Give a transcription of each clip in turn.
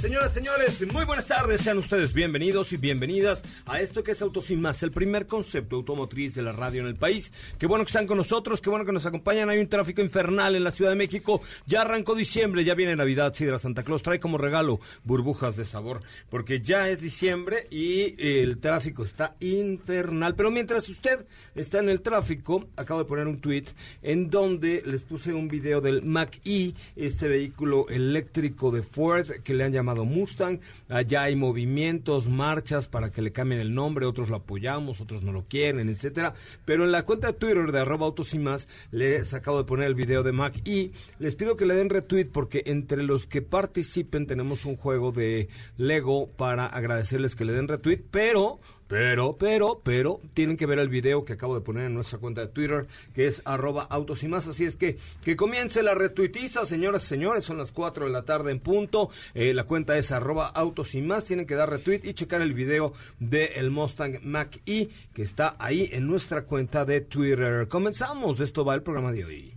Señoras, señores, muy buenas tardes. Sean ustedes bienvenidos y bienvenidas a esto que es Autos Sin Más, el primer concepto automotriz de la radio en el país. Qué bueno que están con nosotros, qué bueno que nos acompañan. Hay un tráfico infernal en la Ciudad de México. Ya arrancó diciembre, ya viene Navidad. Sidra Santa Claus trae como regalo burbujas de sabor, porque ya es diciembre y el tráfico está infernal. Pero mientras usted está en el tráfico, acabo de poner un tweet en donde les puse un video del Mac-E, este vehículo eléctrico de Ford que le han llamado Mustang. Allá hay movimientos, marchas para que le cambien el nombre, otros lo apoyamos, otros no lo quieren, etcétera. Pero en la cuenta de Twitter de arroba autos y más, les acabo de poner el video de Mac y les pido que le den retweet porque entre los que participen tenemos un juego de Lego para agradecerles que le den retweet, pero pero, pero, pero, tienen que ver el video que acabo de poner en nuestra cuenta de Twitter, que es arroba autos y más. Así es que, que comience la retuitiza, señoras y señores. Son las 4 de la tarde en punto. Eh, la cuenta es arroba autos y más. Tienen que dar retweet y checar el video del el Mustang Mac E, que está ahí en nuestra cuenta de Twitter. Comenzamos. De esto va el programa de hoy.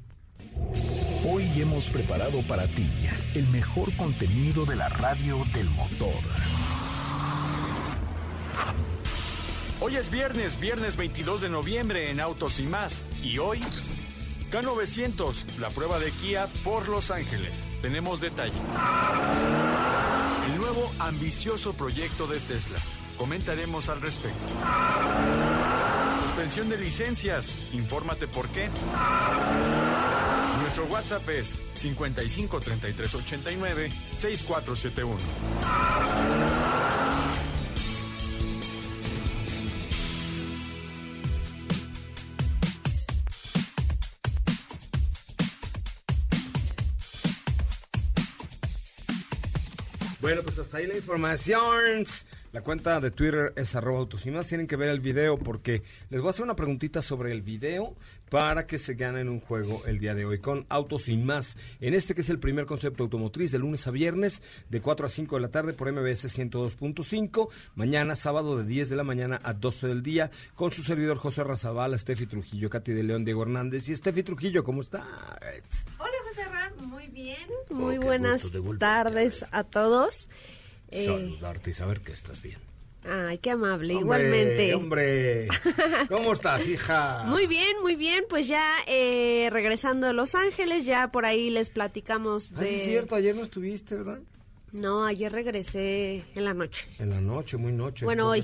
Hoy hemos preparado para ti el mejor contenido de la radio del motor. Hoy es viernes, viernes 22 de noviembre en Autos y más. Y hoy, K900, la prueba de Kia por Los Ángeles. Tenemos detalles. El nuevo ambicioso proyecto de Tesla. Comentaremos al respecto. Suspensión de licencias. Infórmate por qué. Nuestro WhatsApp es 55 33 89 6471. Bueno, pues hasta ahí la información. La cuenta de Twitter es arroba autos y más. Tienen que ver el video porque les voy a hacer una preguntita sobre el video para que se ganen un juego el día de hoy con Autos y más. En este que es el primer concepto automotriz de lunes a viernes de 4 a 5 de la tarde por MBS 102.5. Mañana sábado de 10 de la mañana a 12 del día con su servidor José Razabala, Steffi Trujillo, Katy de León, Diego Hernández y Steffi Trujillo. ¿Cómo está? Hola José Ram, muy bien. Muy buenas tardes a todos. Eh, Saludarte y saber que estás bien. Ay, qué amable, Hombre, igualmente. Hombre, ¿cómo estás, hija? Muy bien, muy bien. Pues ya eh, regresando a Los Ángeles, ya por ahí les platicamos Ah, de. sí es cierto, ayer no estuviste, ¿verdad? No, ayer regresé en la noche. En la noche, muy noche. Bueno, hoy.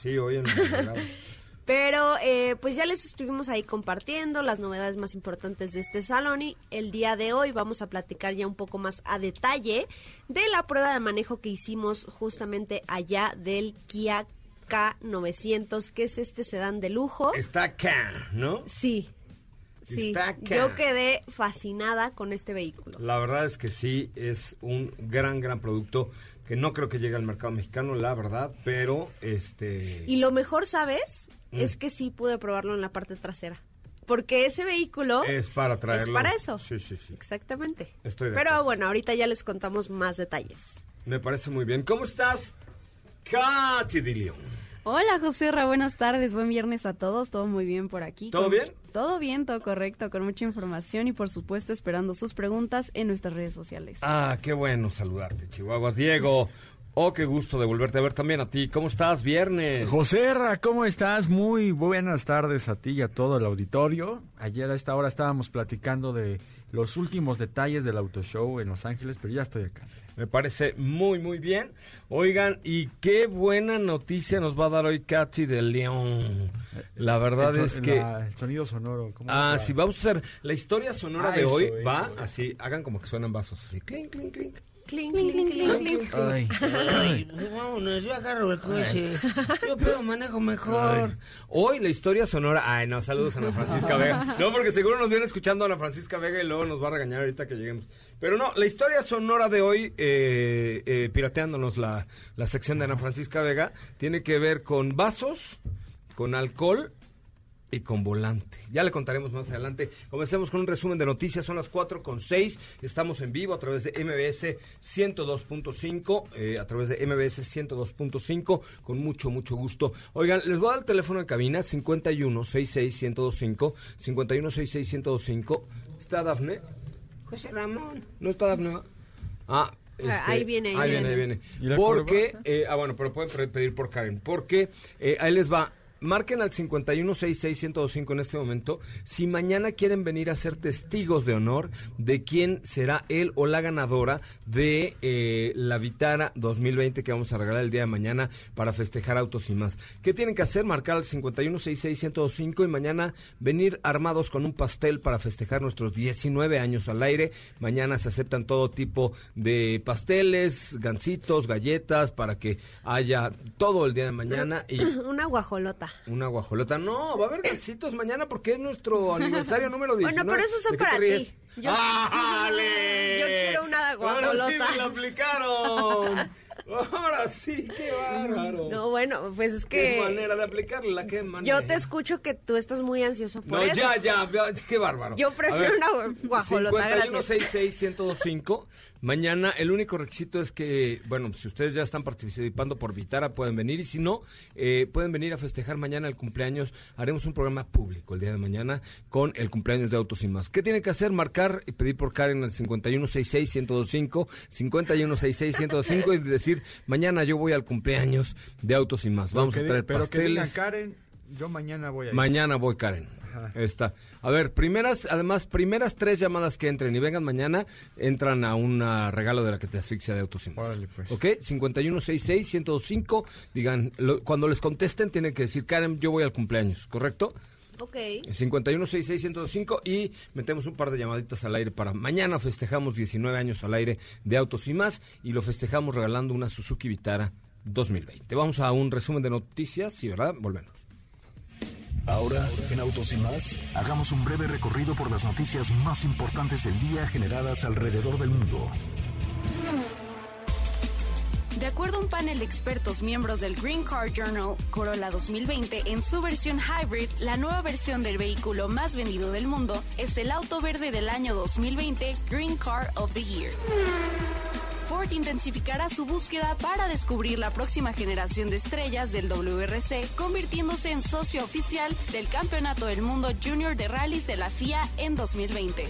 Sí, hoy en la. Pero eh, pues ya les estuvimos ahí compartiendo las novedades más importantes de este salón y el día de hoy vamos a platicar ya un poco más a detalle de la prueba de manejo que hicimos justamente allá del Kia K900, que es este sedán de lujo. Está acá, ¿no? Sí, sí. Está acá. Yo quedé fascinada con este vehículo. La verdad es que sí, es un gran, gran producto que no creo que llegue al mercado mexicano, la verdad, pero este... Y lo mejor, ¿sabes? Mm. Es que sí pude probarlo en la parte trasera. porque ese vehículo Es para traerlo. es para eso. Sí, sí, sí. Exactamente. Estoy de Pero acuerdo. bueno, ahorita ya les contamos más detalles. Me parece muy bien. ¿Cómo estás, Katy de León? Hola José Ra, buenas tardes, buen viernes a todos, todo muy bien por aquí. ¿Todo Con- bien? Todo bien, todo correcto, con mucha información y por supuesto esperando sus preguntas en nuestras redes sociales. Ah, qué bueno saludarte, Chihuahuas. Diego, oh, qué gusto de volverte a ver también a ti. ¿Cómo estás? Viernes. José ¿cómo estás? Muy buenas tardes a ti y a todo el auditorio. Ayer a esta hora estábamos platicando de los últimos detalles del Auto Show en Los Ángeles, pero ya estoy acá. Me parece muy, muy bien. Oigan, y qué buena noticia nos va a dar hoy Katy de León. La verdad so- es que... la- el sonido sonoro. ¿cómo Ah, sí, vamos a hacer la historia sonora Ah, de eso, hoy. eso, va eso. así, hagan como que suenan vasos así. Clink, clink, clink. Clink, Clink, clink, clink, clink. Ay, Ay, vámonos, yo agarro el coche. Yo puedo manejo mejor. Hoy la historia sonora. Ay, no, saludos a Ana Francisca Vega. No, porque seguro nos viene escuchando Ana Francisca Vega y luego nos va a regañar ahorita que lleguemos. Pero no, la historia sonora de hoy, eh, eh, pirateándonos la, la sección de Ana Francisca Vega, tiene que ver con vasos, con alcohol y con volante. Ya le contaremos más adelante. Comencemos con un resumen de noticias. Son las 4 con 6. Estamos en vivo a través de MBS 102.5. eh, a través de MBS 102.5. Con mucho, mucho gusto. Oigan, les voy a dar el teléfono de cabina 51 66 1025. 51 66 1025. ¿Está Dafne? José Ramón. ¿No está Dafne? Ah. este, ahí viene, ahí ahí viene, viene. ahí viene. ¿Y la Porque, eh, ah, bueno, pero pueden pedir por Karen. Porque eh, ahí les va. Marquen al 5166125 en este momento si mañana quieren venir a ser testigos de honor de quién será él o la ganadora de eh, la Vitara 2020 que vamos a regalar el día de mañana para festejar autos y más. ¿Qué tienen que hacer? Marcar al 5166125 y mañana venir armados con un pastel para festejar nuestros 19 años al aire. Mañana se aceptan todo tipo de pasteles, gancitos, galletas para que haya todo el día de mañana y Una guajolota. Una guajolota. No, va a haber gancitos mañana porque es nuestro aniversario número 19. Bueno, pero esos son ¿De qué para ti. Yo-. Yo quiero una Ahora sí guajolota. me la aplicaron. Ahora sí, qué bárbaro. No, bueno, pues es Qué que manera de aplicarla, qué manera. yo te escucho que tú estás muy ansioso por No, eso. ya, ya, ya, qué bárbaro. Yo prefiero ver, una gu- guajolota, gracias. 5166-1025. Mañana el único requisito es que, bueno, si ustedes ya están participando por Vitara, pueden venir. Y si no, eh, pueden venir a festejar mañana el cumpleaños. Haremos un programa público el día de mañana con el cumpleaños de Autos y Más. ¿Qué tienen que hacer? Marcar y pedir por Karen al 5166-1025, 5166-1025 y decir, mañana yo voy al cumpleaños de Autos y Más. Vamos que a traer pero que digan, pasteles. Karen, yo mañana voy a ir. Mañana voy, Karen. Ajá. Está. A ver, primeras, además, primeras tres llamadas que entren y vengan mañana, entran a un regalo de la que te asfixia de autos y más. Órale, pues. ¿Ok? 5166-1025. Digan, lo- cuando les contesten, tienen que decir, Karen, yo voy al cumpleaños, ¿correcto? Ok. 5166-1025 y metemos un par de llamaditas al aire para mañana festejamos 19 años al aire de autos y más y lo festejamos regalando una Suzuki Vitara 2020. Vamos a un resumen de noticias, sí, ¿verdad? Volvemos. Ahora, en Autos y más, hagamos un breve recorrido por las noticias más importantes del día generadas alrededor del mundo. De acuerdo a un panel de expertos miembros del Green Car Journal, Corolla 2020 en su versión hybrid, la nueva versión del vehículo más vendido del mundo, es el auto verde del año 2020 Green Car of the Year. Ford intensificará su búsqueda para descubrir la próxima generación de estrellas del WRC, convirtiéndose en socio oficial del Campeonato del Mundo Junior de Rallys de la FIA en 2020.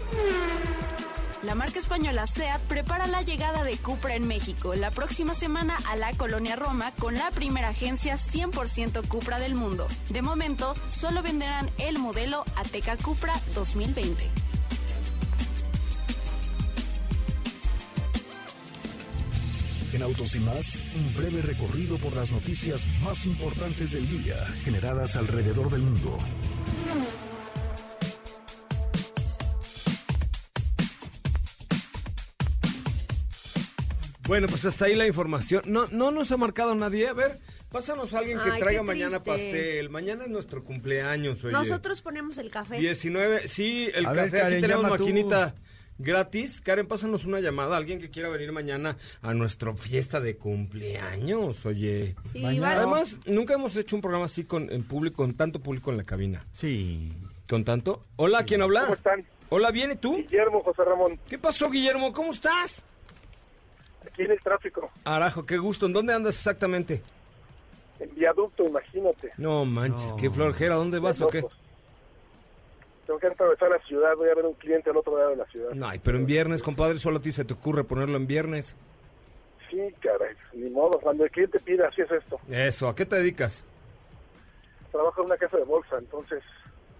La marca española SEAT prepara la llegada de Cupra en México la próxima semana a la colonia Roma con la primera agencia 100% Cupra del mundo. De momento, solo venderán el modelo Ateca Cupra 2020. En Autos y más, un breve recorrido por las noticias más importantes del día generadas alrededor del mundo. Bueno, pues hasta ahí la información. No, no nos ha marcado nadie. A ver, pásanos a alguien que Ay, traiga mañana pastel. Mañana es nuestro cumpleaños, oye. Nosotros ponemos el café. 19, sí, el A ver, café. Aquí tenemos tú. Gratis. Karen, pásanos una llamada. Alguien que quiera venir mañana a nuestra fiesta de cumpleaños, oye. Sí, Mañana. Además, nunca hemos hecho un programa así con en público, con tanto público en la cabina. Sí. ¿Con tanto? Hola, ¿quién habla? ¿Cómo están? Hola, ¿viene tú? Guillermo, José Ramón, ¿Qué pasó, Guillermo? ¿Cómo estás? aquí en el tráfico, Arajo, qué gusto. ¿En dónde andas exactamente? en viaducto, imagínate. No manches, No. qué florjera. ¿Dónde vas o qué? locos. Tengo que atravesar la ciudad, voy a ver un cliente al otro lado de la ciudad. Ay, pero en viernes, compadre, solo a ti se te ocurre ponerlo en viernes. Sí, caray, ni modo, cuando el cliente pide, así es esto. Eso, ¿a qué te dedicas? Trabajo en una casa de bolsa, entonces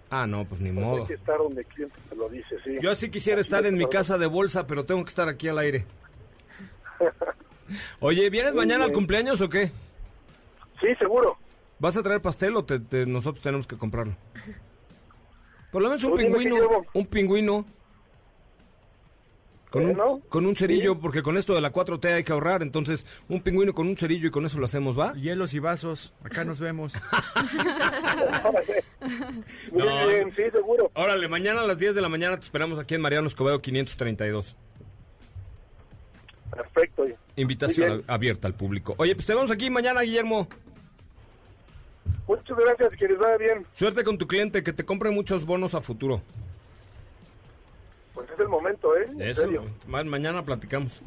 Ah, no, pues ni pues, modo. hay que estar donde el cliente te lo dice, sí. Yo así quisiera Así estar es, en mi casa de bolsa, pero tengo que estar aquí al aire. Oye, ¿vienes Muy mañana al cumpleaños o qué? Sí, seguro. ¿Vas a traer pastel o te- te- nosotros tenemos que comprarlo? Por lo menos un pingüino, un pingüino. Con un, Bueno, con un cerillo, sí. porque con esto de la 4T hay que ahorrar, entonces un pingüino con un cerillo y con eso lo hacemos, ¿va? Hielos y vasos, acá nos vemos. Muy No. bien, sí, seguro. Órale, mañana a las 10 de la mañana te esperamos aquí en Mariano Escobedo 532. Perfecto. Invitación abierta al público. Oye, pues te vemos aquí mañana, Guillermo. Muchas gracias, que les vaya bien. Suerte con tu cliente, que te compre muchos bonos a futuro. Pues es el momento, ¿eh? En Eso, serio. ma- mañana platicamos.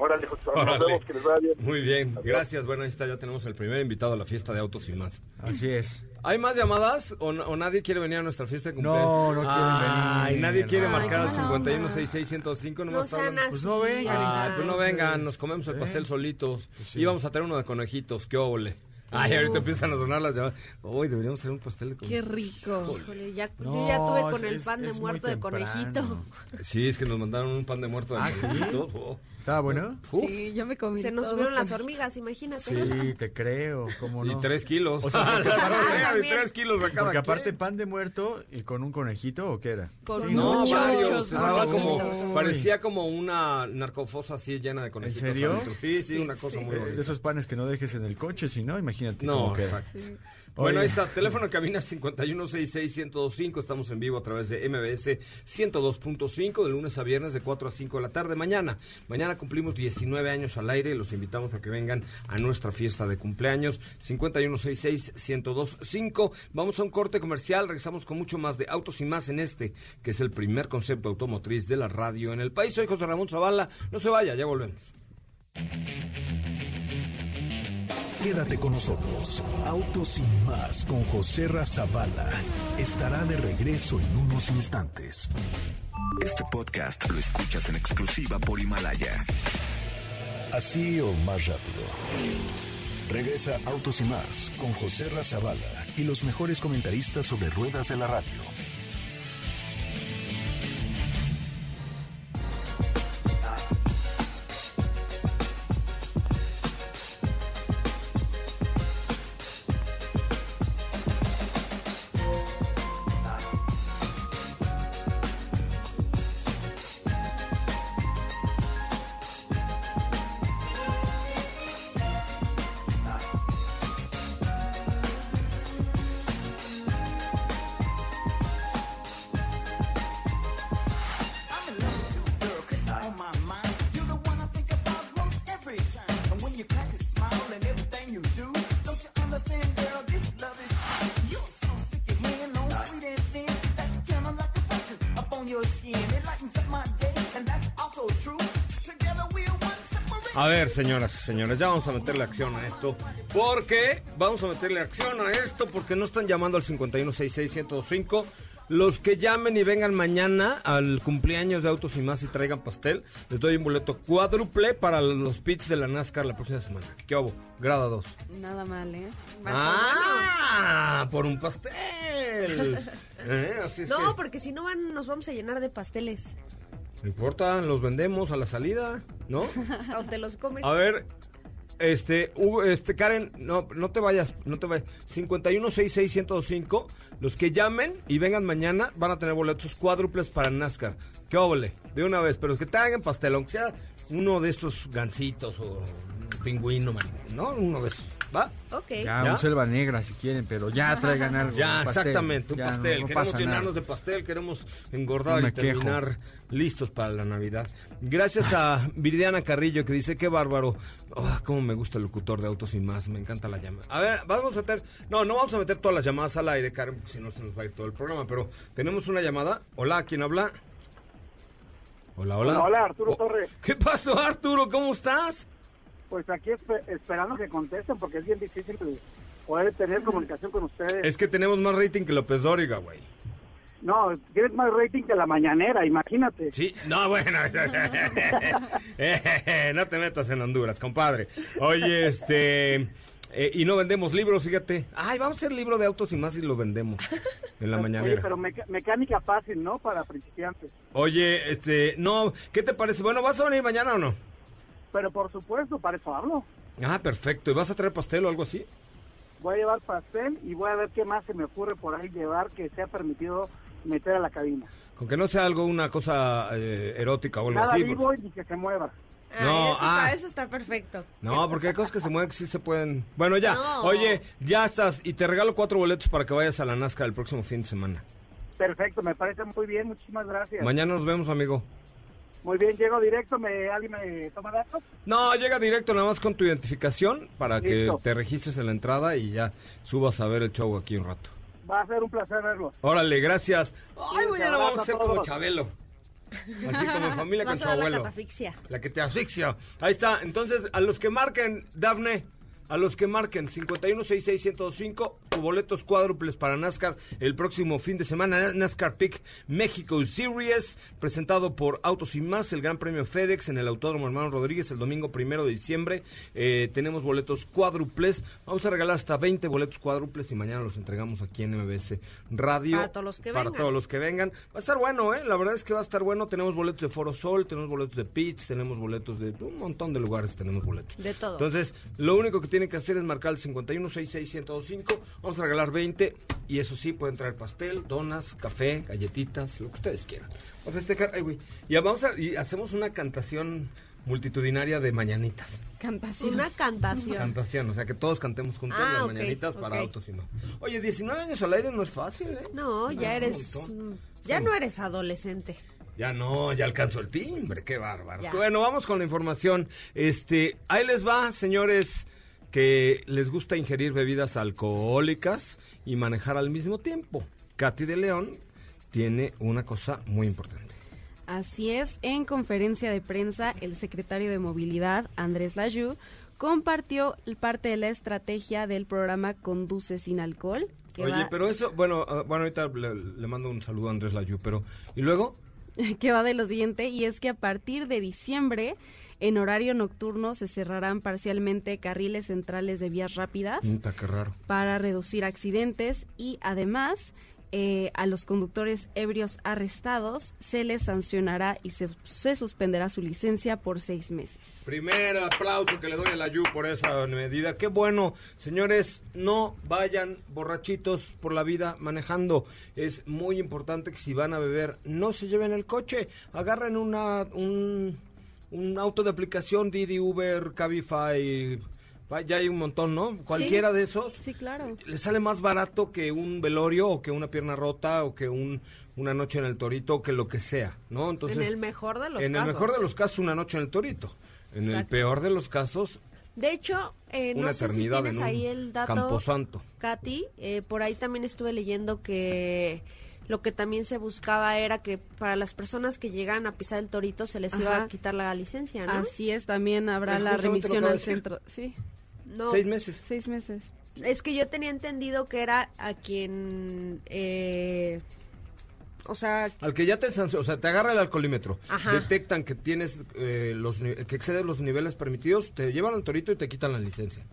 Órale, José nos vemos, que les vaya bien. Muy bien, Adiós. gracias. Bueno, ahí está, ya tenemos el primer invitado a la fiesta de autos y más. Así es. ¿Hay más llamadas o, o nadie quiere venir a nuestra fiesta de cumpleaños? No, no quieren Ay, venir. nadie quiere Ay, marcar al qué mala onda. 516605, No nomás sean hablan. así. Pues no vengan, Ay, pues no vengan, nos comemos el ¿Eh? pastel solitos. sí. Y vamos a traer uno de conejitos, qué óvole. Ay, ahorita empiezan a sonar las llamadas. Uy, deberíamos traer un pastel de Qué rico. Híjole, ya, No, yo ya tuve con es- el pan de muerto de conejito. Sí, es que nos mandaron un pan de muerto de ¿Ah, sí? conejitos. Oh. ¿Estaba bueno? Uf. Sí, yo me comí Se nos subieron las hormigas, imagínate. Sí, te creo, cómo no. Y tres kilos. O sea, y tres kilos a cada Porque aparte pan de muerto y con un conejito o qué era? Con No, muchos, varios. conejitos. como, parecía como una narcofosa así llena de conejitos. serio? adentro. Sí, sí, una cosa muy Eh, bonita. de esos panes que no dejes en el coche, si no, imagínate No, cómo queda. exacto. Bueno, ahí está, teléfono cabina 5166-1025, estamos en vivo a través de MBS 102.5 de lunes a viernes de 4 a 5 de la tarde. Mañana, mañana cumplimos 19 años al aire, los invitamos a que vengan a nuestra fiesta de cumpleaños 5166-1025. Vamos a un corte comercial, regresamos con mucho más de autos y más en este, que es el primer concepto automotriz de la radio en el país. Soy José Ramón Zavala, no se vaya, ya volvemos. Quédate con nosotros. Autos sin más con José Razabala. Estará de regreso en unos instantes. Este podcast lo escuchas en exclusiva por Himalaya. Así o más rápido. Regresa Autos y más con José Razabala y los mejores comentaristas sobre ruedas de la radio. Ver, señoras y señores, ya vamos a meterle acción a esto. Porque vamos a meterle acción a esto porque no están llamando al 5166-1025. Los que llamen y vengan mañana al cumpleaños de Autos y Más y traigan pastel, les doy un boleto cuádruple para los pits de la NASCAR la próxima semana. ¿Qué hago? Grada 2. Nada mal, ¿eh? ¡Ah! Por un pastel. ¿Eh? Así es No, que- porque si no van, nos vamos a llenar de pasteles. No importa, los vendemos a la salida, ¿no? O te los comes. A ver, este, Hugo, este, Karen, no, no te vayas, no te vayas. 5166-1025, los que llamen y vengan mañana van a tener boletos cuádruples para NASCAR. ¡Qué óvole! De una vez, pero que traigan pastel, aunque sea uno de estos gancitos o pingüino, man, ¿no? Uno de esos. ¿Va? Ok. Ya, ¿Ya? un selva negra si quieren, pero ya traigan algo. Ya, un pastel. exactamente, un Ya, no- pastel. no queremos llenarnos nada. de pastel, queremos engordar No y terminar listos para la Navidad. Gracias a Viridiana Carrillo que dice, qué bárbaro. Oh, cómo me gusta el locutor de Autos y Más, me encanta la llamada. A ver, vamos a meter, no, no vamos a meter todas las llamadas al aire, Karen, porque si no se nos va a ir todo el programa, pero tenemos una llamada. Hola, ¿quién habla? Hola, hola. Hola, Arturo Oh, Torres. ¿Qué pasó, Arturo? ¿Cómo estás? Pues aquí espe- esperando que contesten porque es bien difícil poder tener comunicación con ustedes. Es que tenemos más rating que López Dóriga, güey. No, tienes más rating que la mañanera, imagínate. Sí, no, bueno. No te metas en Honduras, compadre. Oye, este. eh, y no vendemos libros, fíjate. Ay, vamos a hacer libro de autos y más y lo vendemos en la Oye, mañanera. pero meca- mecánica fácil, ¿no? Para principiantes. Oye, este. No, ¿qué te parece? Bueno, ¿vas a venir mañana o no? Pero por supuesto, para eso hablo. Ah, perfecto. ¿Y vas a traer pastel o algo así? Voy a llevar pastel y voy a ver qué más se me ocurre por ahí llevar que sea permitido meter a la cabina. Con que no sea algo, una cosa eh, erótica o algo Nada así. vivo ni que se mueva. Ah, No, eso, ah. está, eso está perfecto. No, porque hay cosas que se mueven que sí se pueden. Bueno, ya. No. Oye, ya estás. Y te regalo cuatro boletos para que vayas a la NASCAR el próximo fin de semana. Perfecto, me parece muy bien, muchísimas gracias. Mañana nos vemos, amigo. Muy bien, llego directo, me, ¿alguien me toma datos? No, llega directo nada más con tu identificación para que te registres en la entrada y ya subas a ver el show aquí un rato. Va a ser un placer verlo. Órale, gracias. Ay, Un mañana vamos a ser como. Chabelo. Así como en familia con su la abuelo. catafixia. La que te asfixia. Ahí está. Entonces, a los que marquen, Dafne, a los que marquen 51661025, tu boletos cuádruples para NASCAR el próximo fin de semana. NASCAR Pick México Series, presentado por Autos y Más, el Gran Premio FedEx en el Autódromo Hermano Rodríguez el domingo primero de diciembre. Eh, tenemos boletos cuádruples. Vamos a regalar hasta 20 boletos cuádruples y mañana los entregamos aquí en MBS Radio. Para todos los que Para vengan. todos los que vengan. Va a estar bueno, ¿eh? La verdad es que va a estar bueno. Tenemos boletos de Foro Sol, tenemos boletos de Pits, tenemos boletos de un montón de lugares, tenemos boletos. De todo. Entonces, lo único que tienen que hacer es marcar el 51661025. Vamos a regalar 20 y eso sí, pueden traer pastel, donas, café, galletitas, lo que ustedes quieran. Vamos a festejar, ay, güey. Y vamos a, y hacemos una cantación multitudinaria de mañanitas. Cantación. Una cantación. Cantación, o sea, que todos cantemos juntos Ah, las mañanitas para ok. autos y no. Oye, 19 años al aire no es fácil, ¿eh? No, ya eres. Ya Sí. no eres adolescente. Ya no, ya alcanzó el timbre, qué bárbaro. Ya. Bueno, vamos con la información. Este, ahí les va, señores, que les gusta ingerir bebidas alcohólicas y manejar al mismo tiempo. Katy de León tiene una cosa muy importante. Así es, en conferencia de prensa, el secretario de Movilidad, Andrés Layú, compartió parte de la estrategia del programa Conduce sin alcohol. Que Oye, va, pero eso, bueno, ah, bueno, ahorita le, le mando un saludo a Andrés Layú, pero ¿y luego? que va de lo siguiente, y es que a partir de diciembre, en horario nocturno, se cerrarán parcialmente carriles centrales de vías rápidas qué raro. para reducir accidentes y además eh, a los conductores ebrios arrestados se les sancionará y se, se suspenderá su licencia por seis meses. Primer aplauso que le doy a la Yu por esa medida. Qué bueno, señores, no vayan borrachitos por la vida manejando. Es muy importante que si van a beber, no se lleven el coche. Agarren una, un, un auto de aplicación, Didi, Uber, Cabify. Ya hay un montón, ¿no? Cualquiera de esos. Sí, claro. Le sale más barato que un velorio o que una pierna rota o que un, una noche en el torito o que lo que sea, ¿no? Entonces, en el mejor de los en casos. el mejor de los casos, una noche en el torito. En el peor de los casos, De hecho, eh, no sé si tienes en ahí el dato. camposanto. Katy, eh, por ahí también estuve leyendo que lo que también se buscaba era que para las personas que llegan a pisar el torito se les iba a quitar la licencia, ¿no? Así es, también habrá Es la remisión al centro. Sí, No, Seis meses. seis meses. es que yo tenía entendido que era a quien, eh, o sea, Al que ya te o sea, te agarra el alcoholímetro, Ajá. detectan que tienes eh, los ni- que excedes los niveles permitidos, te llevan al torito y te quitan la licencia.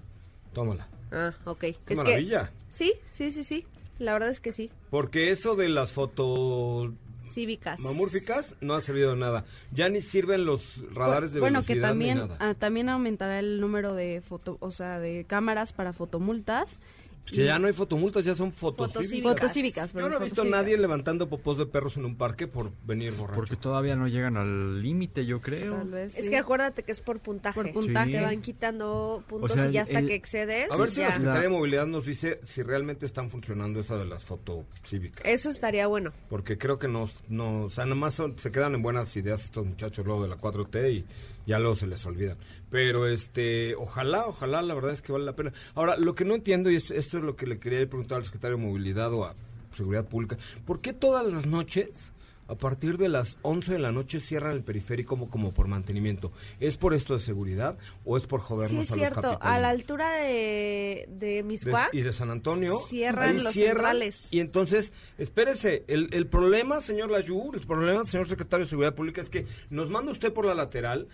Tómala. ah, ok. Qué es maravilla. que sí, sí, sí, sí. La verdad es que sí. Porque eso de las fotos Cívicas. mamúrficas no ha servido de nada. Ya ni sirven los radares de bueno, que velocidad también, ni nada. ah, también aumentará el número de foto, o sea, de cámaras para fotomultas Que ya no hay fotomultas, ya son fotocívicas. Fotocívicas. Yo no he visto a nadie levantando popós de perros en un parque por venir borracho. Porque todavía no llegan al límite, yo creo. Tal vez, Es que acuérdate que es por puntaje. Por puntaje. Te van quitando puntos O sea, y ya hasta el- que excedes. A ver si ya. la Secretaría de Movilidad nos dice si realmente están funcionando esa de las fotocívicas. Eso estaría bueno. Porque creo que no, no o sea, nomás son- se quedan en buenas ideas estos muchachos luego de la 4T y ya luego se les olvidan. Pero este, ojalá, ojalá, la verdad es que vale la pena. Ahora, lo que no entiendo, y es- esto es lo que le quería preguntar al secretario de Movilidad o a Seguridad Pública, ¿por qué todas las noches, a partir de las 11 de la noche, cierran el periférico como, como por mantenimiento? ¿Es por esto de seguridad o es por jodernos Sí, es a los cierto. A la altura de, de de- Miscuac. y de San Antonio Cierran los cierran, centrales. y entonces espérese el, el problema señor Layú el problema señor secretario de seguridad pública es que nos manda usted por la lateral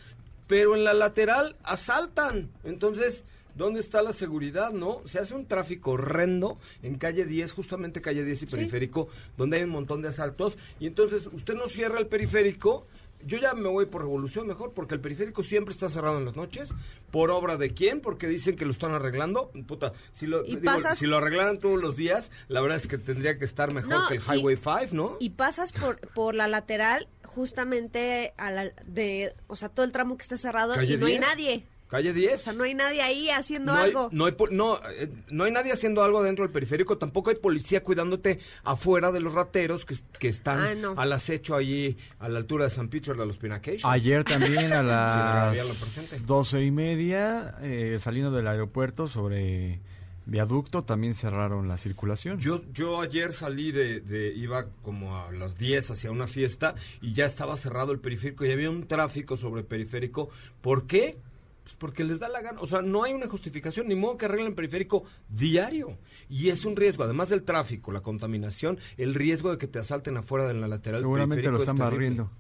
pero en la lateral asaltan entonces ¿Dónde está la seguridad, no? Se hace un tráfico horrendo en calle 10, justamente calle 10 y periférico, donde hay un montón de asaltos. Y entonces usted no cierra el periférico. Yo ya me voy por revolución mejor, porque el periférico siempre está cerrado en las noches. ¿Por obra de quién? Porque dicen que lo están arreglando. Puta, si lo, Y digo, pasas- si lo arreglaran todos los días, la verdad es que tendría que estar mejor No, que el y- Highway 5, ¿no? Y pasas por, por la lateral justamente a la de, o sea, todo el tramo que está cerrado y no hay 10. nadie. Calle O 10. sea, no hay nadie ahí haciendo No hay, algo. no, hay, no, eh, no hay nadie haciendo algo dentro del periférico, tampoco hay policía cuidándote afuera de los rateros que, que están Ah, no. al acecho allí a la altura de San Peter de los Pinacations. Ayer también a las presente. doce y media, eh, saliendo del aeropuerto sobre viaducto, también cerraron la circulación. Yo, yo ayer salí de, de, iba como a las 10 hacia una fiesta y ya estaba cerrado el periférico y había un tráfico sobre periférico. ¿Por qué? Pues porque les da la gana. O sea, no hay una justificación, ni modo que arreglen el periférico diario. Y es un riesgo, además del tráfico, la contaminación, el riesgo de que te asalten afuera de la lateral Seguramente lo es están barriendo.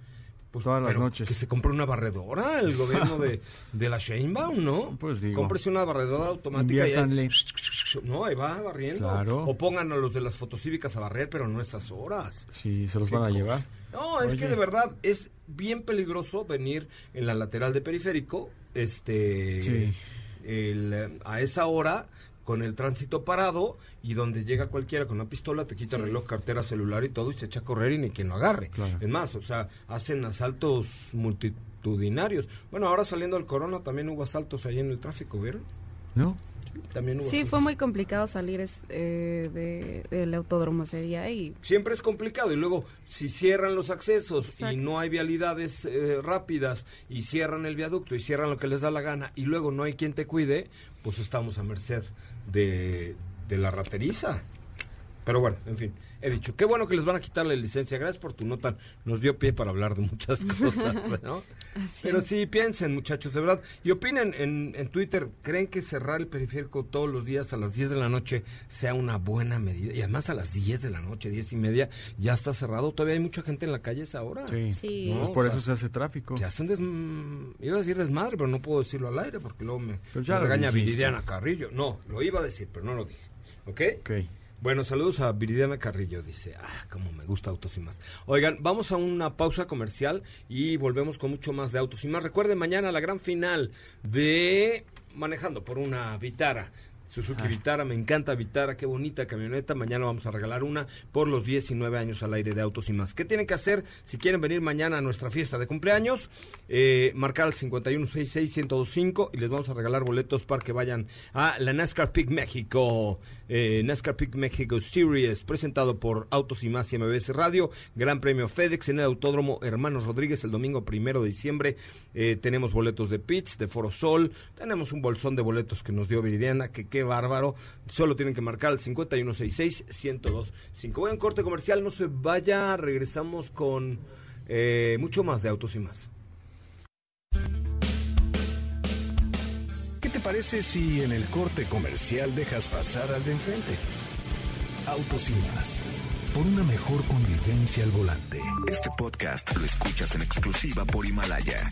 Pues, todas las noches. Que se compre una barredora el gobierno de, de la Sheinbaum, ¿no? Pues digo. Cómprese una barredora automática y ahí- no, ahí va barriendo. Claro. O pongan a los de las fotocívicas a barrer, pero no estas horas. Sí, se los van a cosa. llevar. No, es que de verdad es bien peligroso venir en la lateral de periférico, este, Sí. el, a esa hora con el tránsito parado y donde llega cualquiera con una pistola te quita reloj, cartera, celular y todo y se echa a correr y ni quien lo agarre. Claro. Es más, o sea, hacen asaltos multitudinarios. Bueno, ahora saliendo del corona también hubo asaltos ahí en el tráfico, ¿vieron? ¿No? También hubo Sí, asaltos. fue muy complicado salir es- eh, de, del autódromo ese día y siempre es complicado y luego si cierran los accesos y no hay vialidades eh, rápidas y cierran el viaducto y cierran lo que les da la gana y luego no hay quien te cuide, pues estamos a merced de, de la rateriza. Pero bueno, en fin, he dicho, qué bueno que les van a quitar la licencia. Gracias por tu nota. Nos dio pie para hablar de muchas cosas, ¿no? Pero sí, piensen, muchachos, de verdad. Y opinen en, en Twitter, ¿creen que cerrar el periférico todos los días a las 10 de la noche sea una buena medida? Y además a las 10 de la noche, 10 y media, ya está cerrado. Todavía hay mucha gente en la calle a esa hora. Sí. Sí. Pues No, por o eso sea, se hace tráfico. Que hacen des... Iba a decir desmadre, pero no puedo decirlo al aire porque luego me, Pues ya me lo regaña. Viridiana Carrillo. No, lo iba a decir, pero no lo dije. ¿Ok? Ok. Bueno, saludos a Viridiana Carrillo, dice, ah, como me gusta Autos y Más. Oigan, vamos a una pausa comercial y volvemos con mucho más de Autos y Más. Recuerden, mañana la gran final de Manejando por una Vitara. Suzuki Vitara, me encanta Vitara, qué bonita camioneta. Mañana vamos a regalar una por los 19 años al aire de Autos y Más. ¿Qué tienen que hacer si quieren venir mañana a nuestra fiesta de cumpleaños? Eh, marcar al 5166-1025 y les vamos a regalar boletos para que vayan a la NASCAR Peak México. Eh, NASCAR Peak México Series, presentado por Autos y Más y MBS Radio. Gran premio FedEx en el Autódromo Hermanos Rodríguez el domingo primero de diciembre. Eh, tenemos boletos de Pits, de Foro Sol. Tenemos un bolsón de boletos que nos dio Viridiana, que qué bárbaro. Solo tienen que marcar al 5166-1025. Voy corte comercial, no se vaya. Regresamos con eh, mucho más de Autos y Más. ¿Qué te parece si en el corte comercial dejas pasar al de enfrente? Autos y más. Por una mejor convivencia al volante. Este podcast lo escuchas en exclusiva por Himalaya.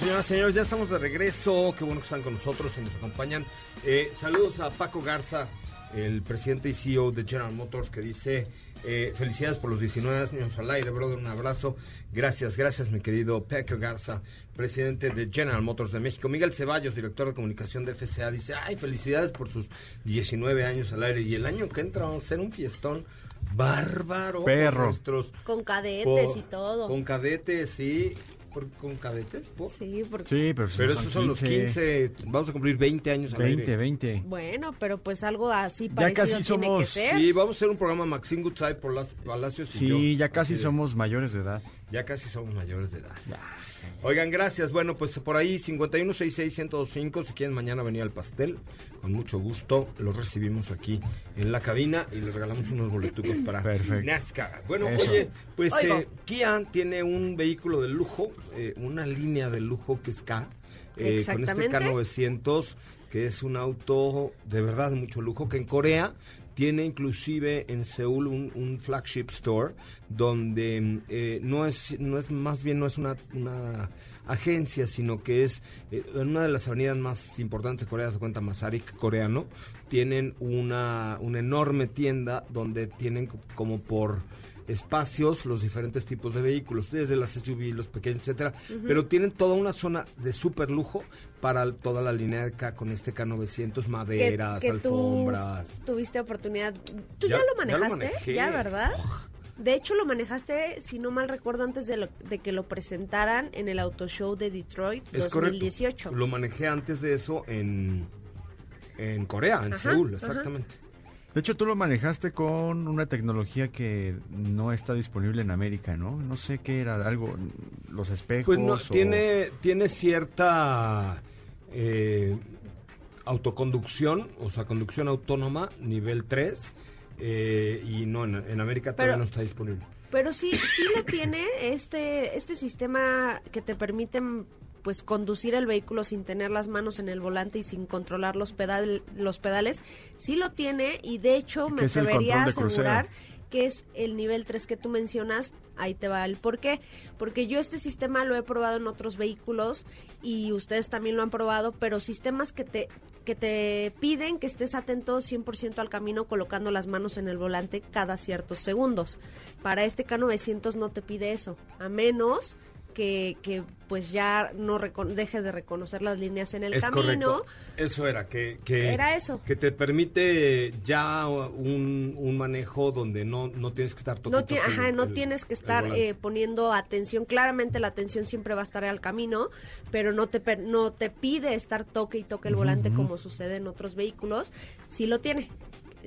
Señoras y señores, ya estamos de regreso. Qué bueno que están con nosotros y nos acompañan. Eh, saludos a Paco Garza, el presidente y CEO de General Motors, que dice: eh, Felicidades por los 19 años al aire, brother. Un abrazo. Gracias, gracias, mi querido Paco Garza, presidente de General Motors de México. Miguel Ceballos, director de comunicación de FCA, dice: Ay, felicidades por sus 19 años al aire. Y el año que entra vamos a hacer un fiestón bárbaro. Perro. Con nuestros Con cadetes por- y todo. Con cadetes, sí. ¿Por- ¿Con cadetes? ¿Por? Sí, porque... Sí, pero, Pero esos son los 15. Vamos a cumplir 20 años al 20, aire. 20. Bueno, pero pues algo así Ya parecido casi tiene somos- que ser. Sí, vamos a hacer un programa Maxine Goodside por las Palacios y yo. Sí, ya casi de- somos mayores de edad. Ya casi somos mayores de edad. Oigan, gracias. Bueno, pues por ahí 51661025 si quieren mañana venir al pastel, con mucho gusto los recibimos aquí en la cabina y les regalamos unos boletucos para Perfecto. NASCAR. Bueno, Eso. oye, pues eh, Kia tiene un vehículo de lujo, eh, una línea de lujo que es K, eh, con este Exactamente. K900 que es un auto de verdad de mucho lujo que en Corea tiene inclusive en Seúl un, un flagship store donde eh, no es no es más bien no es una, una agencia sino que es eh, en una de las avenidas más importantes de Corea se cuenta Masaryk coreano tienen una una enorme tienda donde tienen co- como por espacios los diferentes tipos de vehículos, desde las SUV, los pequeños, etcétera, pero tienen toda una zona de super lujo para toda la línea de K con este K900, que, maderas, que alfombras. tuviste oportunidad. ¿Tú Ya- ya, lo ya lo manejaste? ¿Ya, verdad? De hecho, lo manejaste, si no mal recuerdo, antes de, lo- de que lo presentaran en el Auto Show de Detroit Es 2018. correcto. Lo manejé antes de eso en en Corea, en Ajá, Seúl, ajá. De hecho, tú lo manejaste con una tecnología que no está disponible en América, ¿no? No sé qué era, algo, los espejos. Pues no, o- tiene, tiene cierta eh, autoconducción, o sea, conducción autónoma, nivel 3, eh, y no, en, en América todavía Pero- no está disponible. Pero sí, sí lo tiene este, este sistema que te permite pues conducir el vehículo sin tener las manos en el volante y sin controlar los pedal, los pedales, sí lo tiene y de hecho me atrevería a asegurar que es el nivel 3 que tú mencionas, ahí te va el por qué. Porque yo este sistema lo he probado en otros vehículos y ustedes también lo han probado, pero sistemas que te que te piden que estés atento 100% al camino colocando las manos en el volante cada ciertos segundos. Para este K900 no te pide eso, a menos que, que pues ya no deje de reconocer las líneas en el es camino. correcto. Eso era, que, que, Era eso. que te permite ya un, un manejo donde no, no tienes que estar toque, No, ti- ajá, el- no el- tienes que estar eh, poniendo atención. Claramente la atención siempre va a estar al camino, pero no te per- no te pide estar toque y toque el volante como sucede en otros vehículos. Sí lo tiene.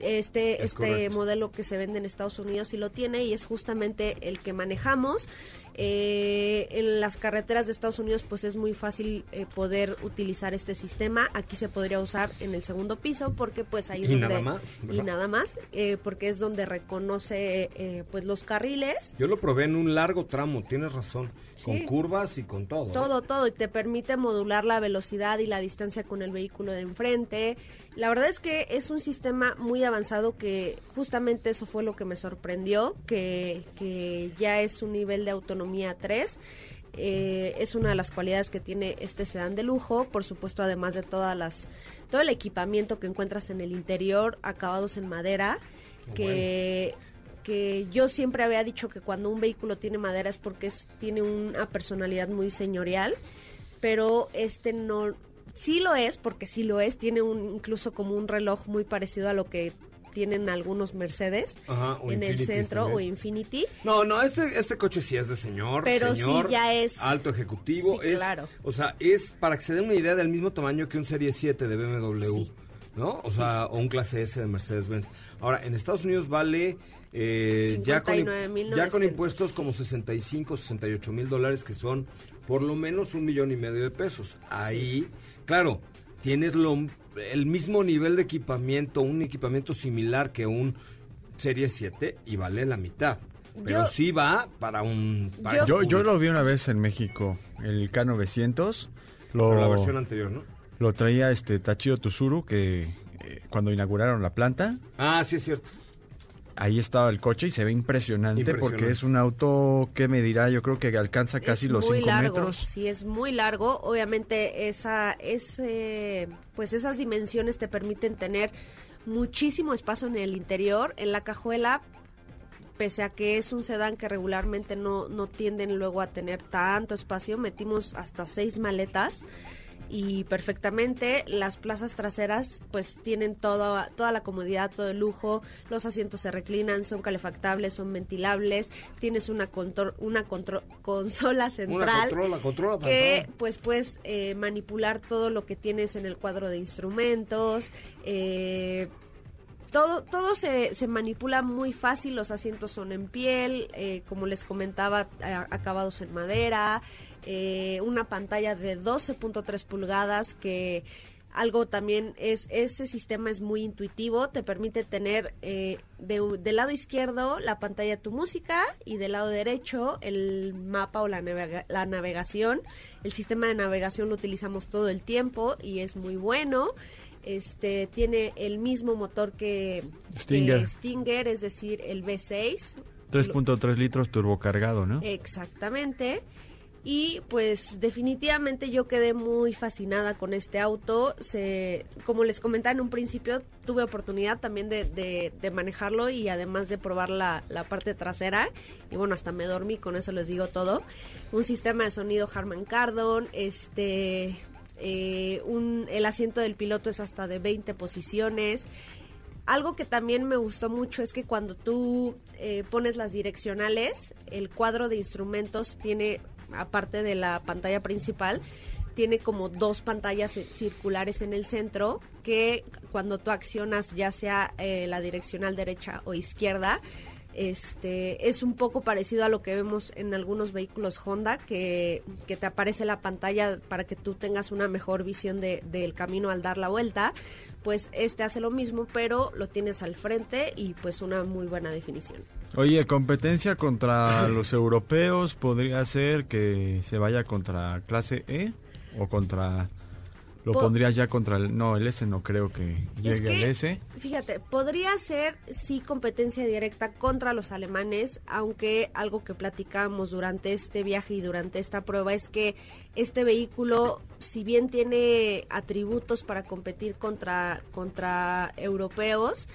Este, Es este correcto. modelo que se vende en Estados Unidos sí lo tiene y es justamente el que manejamos. Eh, en las carreteras de Estados Unidos pues es muy fácil eh, poder utilizar este sistema. Aquí se podría usar en el segundo piso porque pues ahí es Y donde... nada más, Y nada más, eh, porque es donde reconoce eh, pues los carriles Yo lo probé en un largo tramo, tienes razón, con curvas y con todo. ¿eh? Todo, todo, y te permite modular la velocidad y la distancia con el vehículo de enfrente. La verdad es que es un sistema muy avanzado que justamente eso fue lo que me sorprendió, que, que ya es un nivel de autonomía 3. Eh, es una de las cualidades que tiene este sedán de lujo, por supuesto, además de todas las todo el equipamiento que encuentras en el interior, acabados en madera, que que yo siempre había dicho que cuando un vehículo tiene madera es porque es- tiene una personalidad muy señorial, pero este no, sí lo es, porque sí lo es, tiene un incluso como un reloj muy parecido a lo que tienen algunos Mercedes Ajá, en el centro o. Infinity. No, no, este, este coche sí es de señor, Pero sí señor, ya es- alto ejecutivo, Sí, es, claro. o sea, es para que se den una idea del mismo tamaño que un Serie 7 de BMW, Sí. ¿no? O sea, o un clase S de Mercedes-Benz. Ahora, en Estados Unidos vale eh, ya, con, im- 59,900. ya con impuestos como 65, 68 mil dólares, que son por lo menos un millón y medio de pesos. Ahí, claro, tienes lo, el mismo nivel de equipamiento, un equipamiento similar que un Serie 7 y vale la mitad. Pero Yo- sí va para un... para Yo, yo lo vi una vez en México, el K900. Lo, Pero la versión anterior, ¿no? lo traía este Tachio Tsuru, que eh, cuando inauguraron la planta, Ah, sí es cierto. Ahí estaba el coche y se ve impresionante, Impresionante. porque es un auto que me dirá, yo creo que alcanza casi es los muy 5 largo, metros. Sí, es muy largo. Obviamente esa, ese, pues esas dimensiones te permiten tener muchísimo espacio en el interior. En la cajuela, pese a que es un sedán que regularmente no, no tienden luego a tener tanto espacio, metimos hasta seis maletas y perfectamente. Las plazas traseras pues tienen toda toda la comodidad todo el lujo. Los asientos se reclinan son calefactables son ventilables. Tienes una una contro- consola central controla, controla que pues puedes eh, manipular todo lo que tienes en el cuadro de instrumentos. Eh, todo, todo se, se manipula muy fácil, los asientos son en piel, eh, como les comentaba, a- acabados en madera, eh, una pantalla de 12.3 pulgadas que algo también es, ese sistema es muy intuitivo, te permite tener eh, de, del lado izquierdo la pantalla tu música y del lado derecho el mapa o la, navega- la navegación. El sistema de navegación lo utilizamos todo el tiempo y es muy bueno. Este tiene el mismo motor que que Stinger. Stinger, es decir, el V6. 3.3 litros turbocargado, ¿no? Exactamente. Y pues definitivamente yo quedé muy fascinada con este auto. Se, como les comentaba en un principio, tuve oportunidad también de, de- manejarlo y además de probar la, la parte trasera. Y bueno, hasta me dormí, con eso les digo todo. Un sistema de sonido Harman Kardon, este... eh, un, el asiento del piloto es hasta de 20 posiciones. Algo que también me gustó mucho es que cuando tú eh, pones las direccionales, el cuadro de instrumentos tiene, aparte de la pantalla principal, tiene como dos pantallas eh, circulares en el centro que cuando tú accionas ya sea eh, la direccional derecha o izquierda, este es un poco parecido a lo que vemos en algunos vehículos Honda que, que te aparece la pantalla para que tú tengas una mejor visión de- del camino al dar la vuelta. Pues este hace lo mismo pero lo tienes al frente y pues una muy buena definición Oye, competencia contra los europeos podría ser que se vaya contra clase E o contra... Lo Po- pondrías ya contra el... No, el S no creo que Es llegue que, al S. Fíjate, podría ser sí competencia directa contra los alemanes, aunque algo que platicábamos durante este viaje y durante esta prueba es que este vehículo, si bien tiene atributos para competir contra, contra europeos,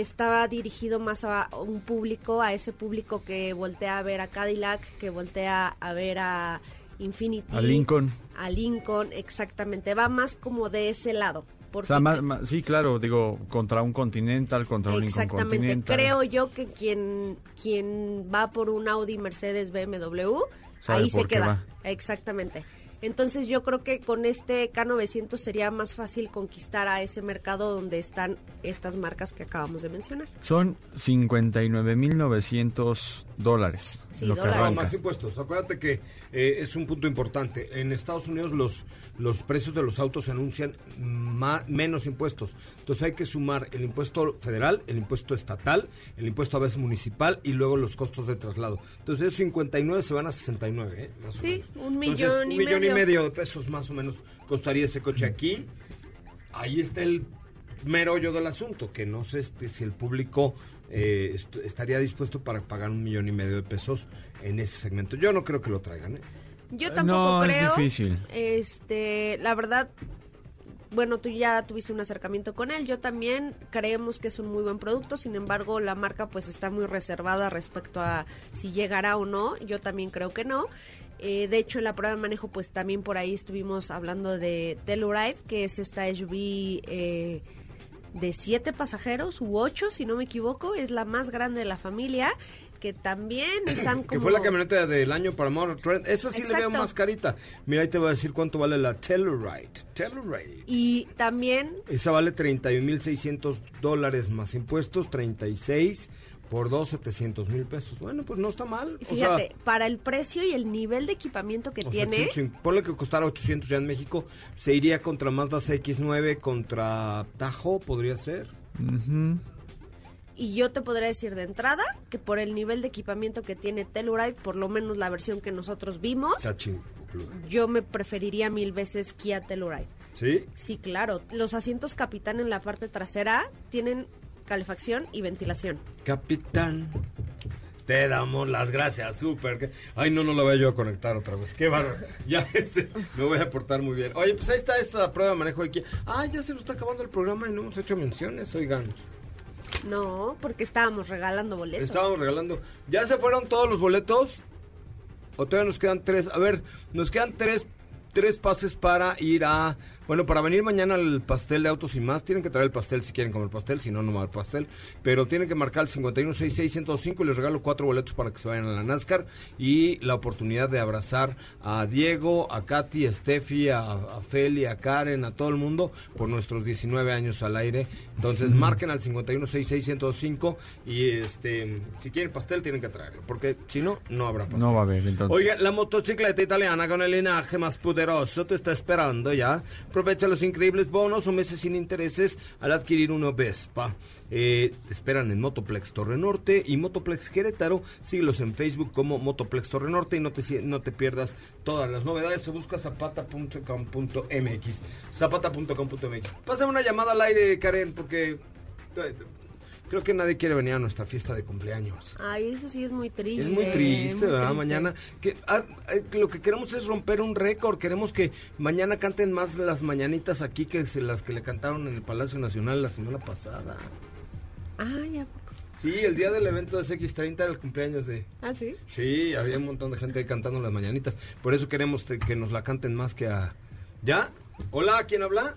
estaba dirigido más a un público, a ese público que voltea a ver a Cadillac, que voltea a ver a Infinity. A Lincoln. A Lincoln, exactamente. Va más como de ese lado. O Porque sea, más- más- sí, claro, digo, contra un Continental, contra un Lincoln Exactamente. Continental. Creo yo que quien, quien va por un Audi, Mercedes, BMW, Sabe ahí se queda. va. Exactamente. Entonces yo creo que con este K900 sería más fácil conquistar a ese mercado donde están estas marcas que acabamos de mencionar. Son 59.900 dólares. Sí, lo dólares. Más impuestos. Acuérdate que eh, es un punto importante. En Estados Unidos los, los precios de los autos se anuncian ma- menos impuestos. Entonces hay que sumar el impuesto federal, el impuesto estatal, el impuesto a veces municipal y luego los costos de traslado. Entonces esos 59 se van a 69, ¿eh? Más o Sí, menos. un Entonces, millón un y millón y medio. medio de pesos más o menos costaría ese coche aquí. Ahí está el merollo del asunto, que no sé este, si el público eh, est- estaría dispuesto para pagar un millón y medio de pesos en ese segmento. Yo no creo que lo traigan. ¿eh? Yo tampoco no, es creo. difícil. Este, la verdad, bueno, tú ya tuviste un acercamiento con él. Yo también creemos que es un muy buen producto. Sin embargo, la marca pues está muy reservada respecto a si llegará o no. Yo también creo que no. Eh, de hecho, en la prueba de manejo, pues también por ahí estuvimos hablando de Telluride, que es esta SUV eh, de siete pasajeros u ocho, si no me equivoco. Es la más grande de la familia, que también están Que como... fue la camioneta del año para Motor Trend. Esa sí le veo más carita. Mira, ahí te voy a decir cuánto vale la Telluride. Telluride. Y también Esa vale 31.600 dólares más impuestos, 36 por 2, 700 mil pesos. Bueno, pues no está mal. Y O sea, Fíjate, para el precio y el nivel de equipamiento que sea, tiene, 105, ponle que costara 800 ya en México, se iría contra Mazda CX-9, contra Tajo, podría ser. Y yo te podría decir de entrada que por el nivel de equipamiento que tiene Telluride, por lo menos la versión que nosotros vimos, yo me preferiría mil veces Kia Telluride. ¿Sí? Sí, claro. Los asientos capitán en la parte trasera tienen calefacción y ventilación. Capitán, te damos las gracias, súper. Ay, no, no lo voy yo a conectar otra vez. Qué bárbaro. Ya, este, me voy a portar muy bien. Oye, pues ahí está esta prueba de manejo de Kia. Ah, ya se nos está acabando el programa y no hemos hecho menciones, oigan. No, porque estábamos regalando boletos. Estábamos regalando. ¿Ya se fueron todos los boletos? ¿O todavía nos quedan tres? A ver, nos quedan tres, tres pases para ir a... Bueno, para venir mañana al pastel de autos y más, tienen que traer el pastel si quieren comer pastel, si no, no va a haber pastel. Pero tienen que marcar el 5166105 y les regalo cuatro boletos para que se vayan a la NASCAR y la oportunidad de abrazar a Diego, a Katy, a Steffi, a, a Feli, a Karen, a todo el mundo por nuestros 19 años al aire. Entonces marquen al 5166105 y este si quieren pastel tienen que traerlo, porque si no, no habrá pastel. No va a haber, entonces. Oiga, la motocicleta italiana con el linaje más poderoso te está esperando ya. Aprovecha los increíbles bonos o meses sin intereses al adquirir una Vespa. Eh, esperan en Motoplex Torre Norte y Motoplex Querétaro. Síguelos en Facebook como Motoplex Torre Norte y no te, no te pierdas todas las novedades. O busca zapata.com.mx. Zapata.com.mx. Pásame una llamada al aire, Karen, porque creo que nadie quiere venir a nuestra fiesta de cumpleaños. Ay, eso sí es muy triste. Es muy triste, muy ¿verdad? triste. Mañana. Que, ah, eh, lo que queremos es romper un récord. Queremos que mañana canten más las mañanitas aquí que se- las que le cantaron en el Palacio Nacional la semana pasada. Ay, ¿a poco? Sí, el día del evento de CX30 era el cumpleaños de... ¿Ah, sí? Sí, había un montón de gente ahí cantando las mañanitas. Por eso queremos te- que nos la canten más que a... ¿Ya? Hola, ¿quién habla?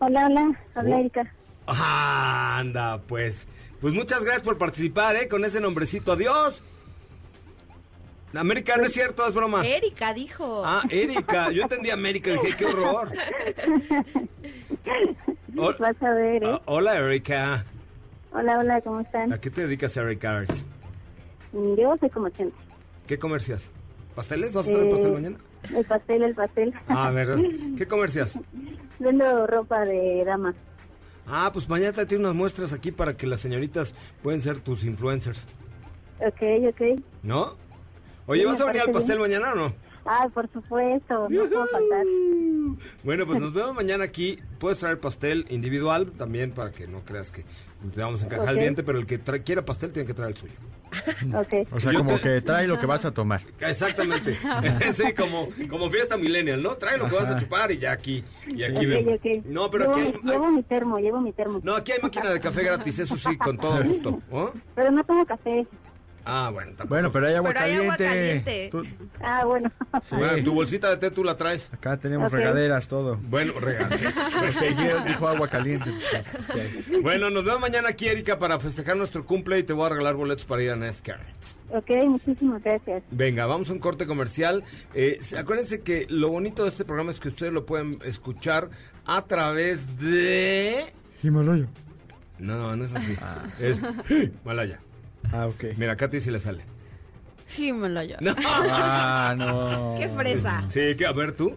Hola, hola, habla Oh. Erika. Ah, anda, pues. Pues muchas gracias por participar, ¿eh? Con ese nombrecito. Adiós. América, no es cierto, es broma. Erika dijo. Ah, Erika. Yo entendí América y dije, qué horror. Hol- Vas a ver, ¿eh? Ah, hola, Erika. Hola, hola, ¿cómo están? ¿A qué te dedicas, Erika Arts? Mm, Yo soy comerciante. ¿Qué comercias? ¿Pasteles? ¿Vas a traer pastel Eh, mañana? El pastel, el pastel. Ah, a ver. ¿Qué comercias? Vendo ropa de dama. Ah, pues mañana te tiene unas muestras aquí para que las señoritas pueden ser tus influencers, Ok, ok. ¿no? Oye, Sí, ¿vas a venir al pastel bien. mañana o no? Ah, por supuesto, no puedo faltar. Bueno, pues nos vemos mañana aquí. Puedes traer pastel individual también para que no creas que te vamos a encajar el diente, pero el que tra- quiera pastel tiene que traer el suyo. O sea, como que trae lo que vas a tomar. Exactamente. sí, como, como fiesta millennial, ¿no? Trae lo que vas a chupar y ya aquí, y aquí Ok, vemos. ok. No, pero llevo, aquí hay, llevo mi termo, llevo mi termo. no, aquí hay máquina de café gratis, eso sí, con todo gusto. ¿oh? Pero no tomo café. Ah, bueno, tampoco. Bueno, pero hay agua Pero hay agua caliente. Tú- Ah, bueno. sí. Bueno, tu bolsita de té tú la traes. Acá tenemos regaderas, todo. Bueno. Porque ayer dijo agua caliente. pues, sí. Bueno, nos vemos mañana aquí, Erika, para festejar nuestro cumple y te voy a regalar boletos para ir a NASCAR. Ok, muchísimas gracias. Venga, vamos a un corte comercial. Eh, se- acuérdense que lo bonito de este programa es que ustedes lo pueden escuchar a través de... Himalaya. No, no es así. Es Malaya. Ah, ok. Mira, Katy sí le sale. Himalaya. No. Ah, no. ¡Qué fresa! Sí, que a ver tú.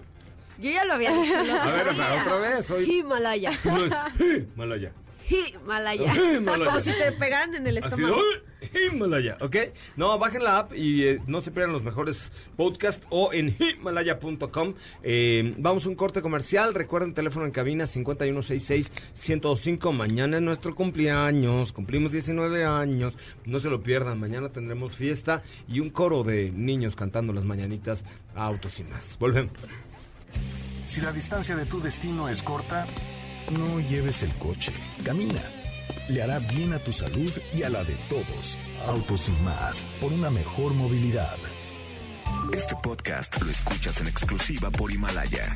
Yo ya lo había dicho. el A ver, día. otra vez. Hoy... Himalaya. Malaya. Himalaya. Himalaya. Como si te pegaran en el Así, estómago. ¡ay! Himalaya, ¿ok? No, bajen la app y eh, no se pierdan los mejores podcasts o en himalaya.com. Eh, vamos a un corte comercial. Recuerden, teléfono en cabina 5166-105. Mañana es nuestro cumpleaños. Cumplimos 19 años. No se lo pierdan. Mañana tendremos fiesta y un coro de niños cantando las mañanitas a autos y más. Volvemos. Si la distancia de tu destino es corta, no lleves el coche, camina. Le hará bien a tu salud y a la de todos. Autos y más, por una mejor movilidad. Este podcast lo escuchas en exclusiva por Himalaya.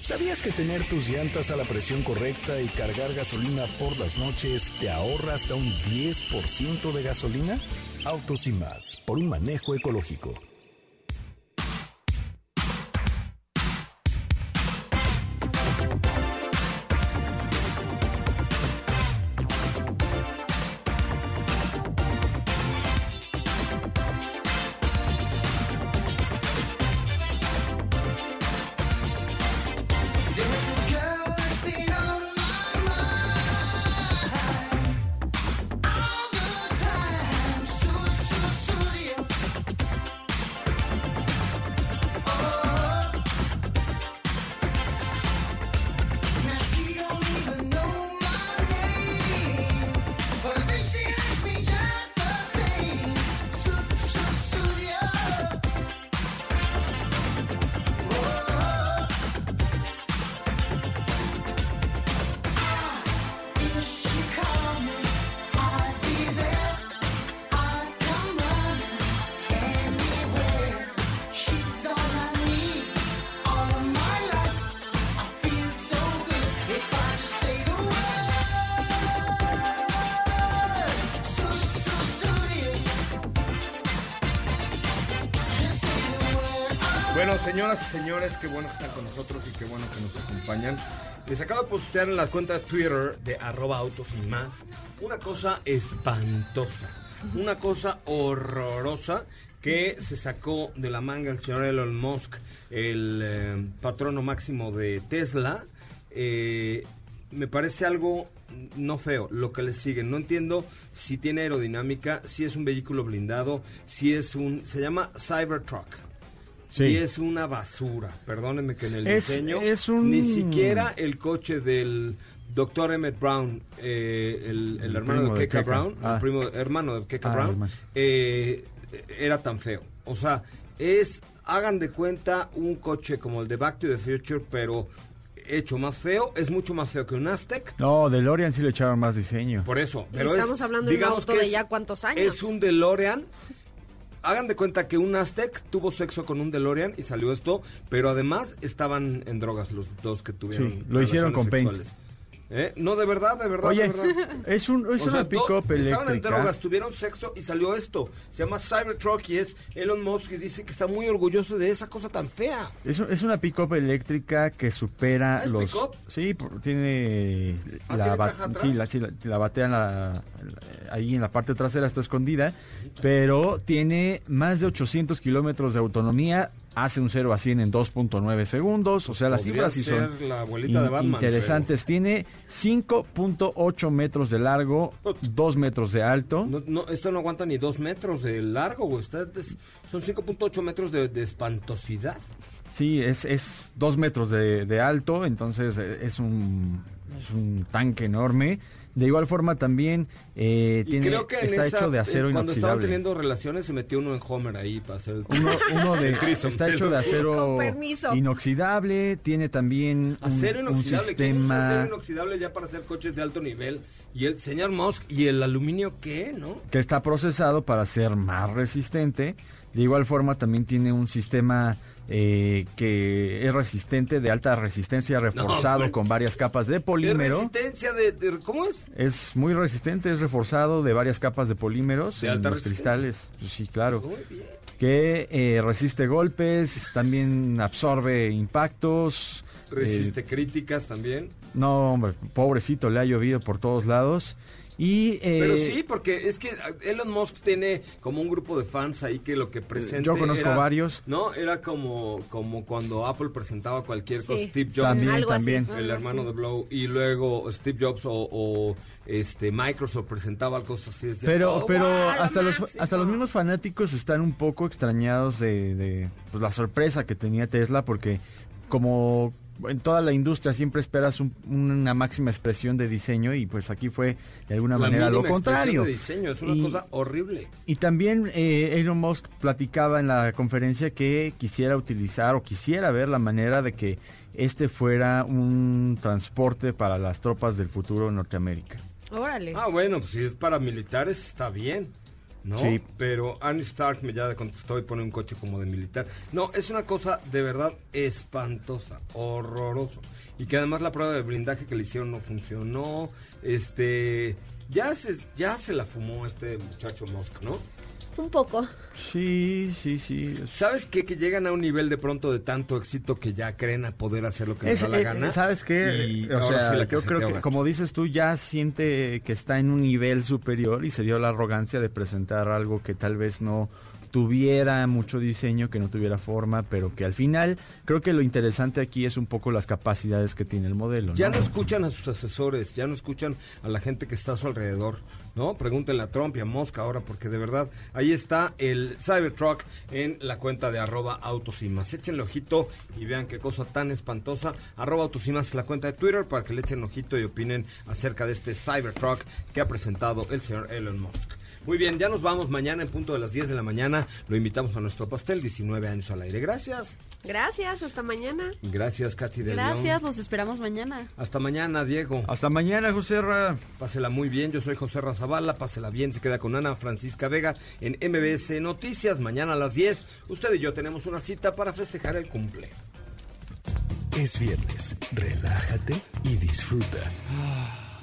¿Sabías que tener tus llantas a la presión correcta y cargar gasolina por las noches te ahorra hasta un 10% de gasolina? Autos y más, por un manejo ecológico. Bueno, señoras y señores, qué bueno que están con nosotros y qué bueno que nos acompañan. Les acabo de postear en la cuenta de Twitter de arroba autos y más una cosa espantosa, una cosa horrorosa que se sacó de la manga el señor Elon Musk, el eh, patrono máximo de Tesla. Eh, me parece algo no feo, lo que le sigue. No entiendo si tiene aerodinámica, si es un vehículo blindado, si es un... Se llama Cybertruck. Sí. Y es una basura. Perdónenme que en el Es- diseño es un- ni siquiera el coche del doctor Emmett Brown, eh, el, el El hermano de de Keka Keka. Brown, Ah. el primo, hermano de Keka Ah, Brown, eh, era tan feo. O sea, es, hagan de cuenta un coche como el de Back to the Future, pero hecho más feo, es mucho más feo que un Aztec. No, DeLorean sí le echaron más diseño. Por eso. Pero estamos es, hablando de un digamos auto que de ya cuántos años. Es un DeLorean. Hagan de cuenta que un Aztec tuvo sexo con un DeLorean y salió esto, pero además estaban en drogas los dos que tuvieron. Sí, lo hicieron Paint. ¿Eh? No, de verdad, de verdad, Oye, de verdad. es, un, es O una pick-up Estaban en eléctrica. tuvieron sexo y salió esto. Se llama Cybertruck y es Elon Musk y dice que está muy orgulloso de esa cosa tan fea. Es, es una pick-up eléctrica que supera ¿Ah, es los... pick-up? Sí, tiene... Ah, la, ¿tiene ba- caja atrás? sí, la, sí, la- la batea en la- la- ahí en la parte trasera está escondida, pero tiene más de 800 kilómetros de autonomía, hace un 0 a 100 en 2.9 segundos, o sea, las Podría cifras sí son la abuelita de Batman, interesantes. Tiene 5.8 metros de largo, 2 metros de alto. No, no, esto no aguanta ni dos metros de largo, güey. Son 5.8 metros de, de espantosidad. Sí, es, es dos metros de, de alto, entonces eh, es un, es un tanque enorme. De igual forma también eh, tiene, creo que en está esa- hecho de acero eh, Cuando estaban inoxidable. teniendo relaciones se metió uno en Homer ahí para hacer el... Uno, uno de, el threesome, está hecho de acero inoxidable, tiene también un, Acero un inoxidable. ¿Quién usa acero sistema inoxidable ya para hacer coches de alto nivel? Y el señor Musk, ¿y el aluminio qué, no? que está procesado para ser más resistente. De igual forma también tiene un sistema eh, que es resistente, de alta resistencia, reforzado con varias capas de ¿De polímero. resistencia de, de- ¿Cómo es? Es muy resistente, es reforzado de varias capas de polímeros ¿De en alta los cristales. Pues sí, claro. Muy bien. Que eh, resiste golpes, también absorbe impactos. Resiste eh, críticas también. no, hombre, pobrecito, le ha llovido por todos lados. Y, eh, Pero sí, porque es que Elon Musk tiene como un grupo de fans ahí que lo que presenta. Yo conozco varios. No, era como, como cuando Apple presentaba cualquier Sí. cosa. Steve Jobs. También, Algo también. el hermano de Blow y luego Steve Jobs o, o, este Microsoft presentaba cosas así decía, Pero, "Oh, pero wow, hasta lo los máximo". hasta los mismos fanáticos están un poco extrañados de, de, pues, la sorpresa que tenía Tesla porque como en toda la industria siempre esperas un- una máxima expresión de diseño y pues aquí fue de alguna La manera lo contrario. de diseño es una Y- cosa horrible Y también eh, Elon Musk platicaba en la conferencia que quisiera utilizar o quisiera ver la manera de que este fuera un transporte para las tropas del futuro en Norteamérica. Órale. ah bueno pues si es para militares está bien ¿no? Sí. Pero Annie Stark me ya contestó y pone un coche como de militar. No, es una cosa de verdad espantosa, horroroso. Y que además la prueba de blindaje que le hicieron no funcionó. Este, ya se, ya se la fumó este muchacho Musk, ¿no? Un poco. Sí, sí, sí. ¿Sabes qué? Que llegan a un nivel de pronto de tanto éxito que ya creen a poder hacer lo que les Es- da la eh, gana. ¿Sabes qué? Y o sea, yo creo que, como dices tú, ya siente que está en un nivel superior y se dio la arrogancia de presentar algo que tal vez no tuviera mucho diseño, que no tuviera forma, pero que al final creo que lo interesante aquí es un poco las capacidades que tiene el modelo. Ya no escuchan a sus asesores, ya no escuchan a la gente que está a su alrededor, ¿no? Pregúntenle a Trump y a Mosca ahora, porque de verdad, ahí está el Cybertruck en la cuenta de arroba autos y más. Échenle ojito y vean qué cosa tan espantosa. Arroba autos y más es la cuenta de Twitter para que le echen ojito y opinen acerca de este Cybertruck que ha presentado el señor Elon Musk. Muy bien, ya nos vamos mañana en punto de las 10 de la mañana. Lo invitamos a nuestro pastel, 19 años al aire. Gracias. Gracias, hasta mañana. Gracias, Katy de Gracias, León. los esperamos mañana. Hasta mañana, Diego. Hasta mañana, José Ra. Pásela muy bien, yo soy José Razabala, pásela bien, se queda con Ana Francisca Vega en MBS Noticias, mañana a las 10. Usted y yo tenemos una cita para festejar el cumple. Es viernes, relájate y disfruta.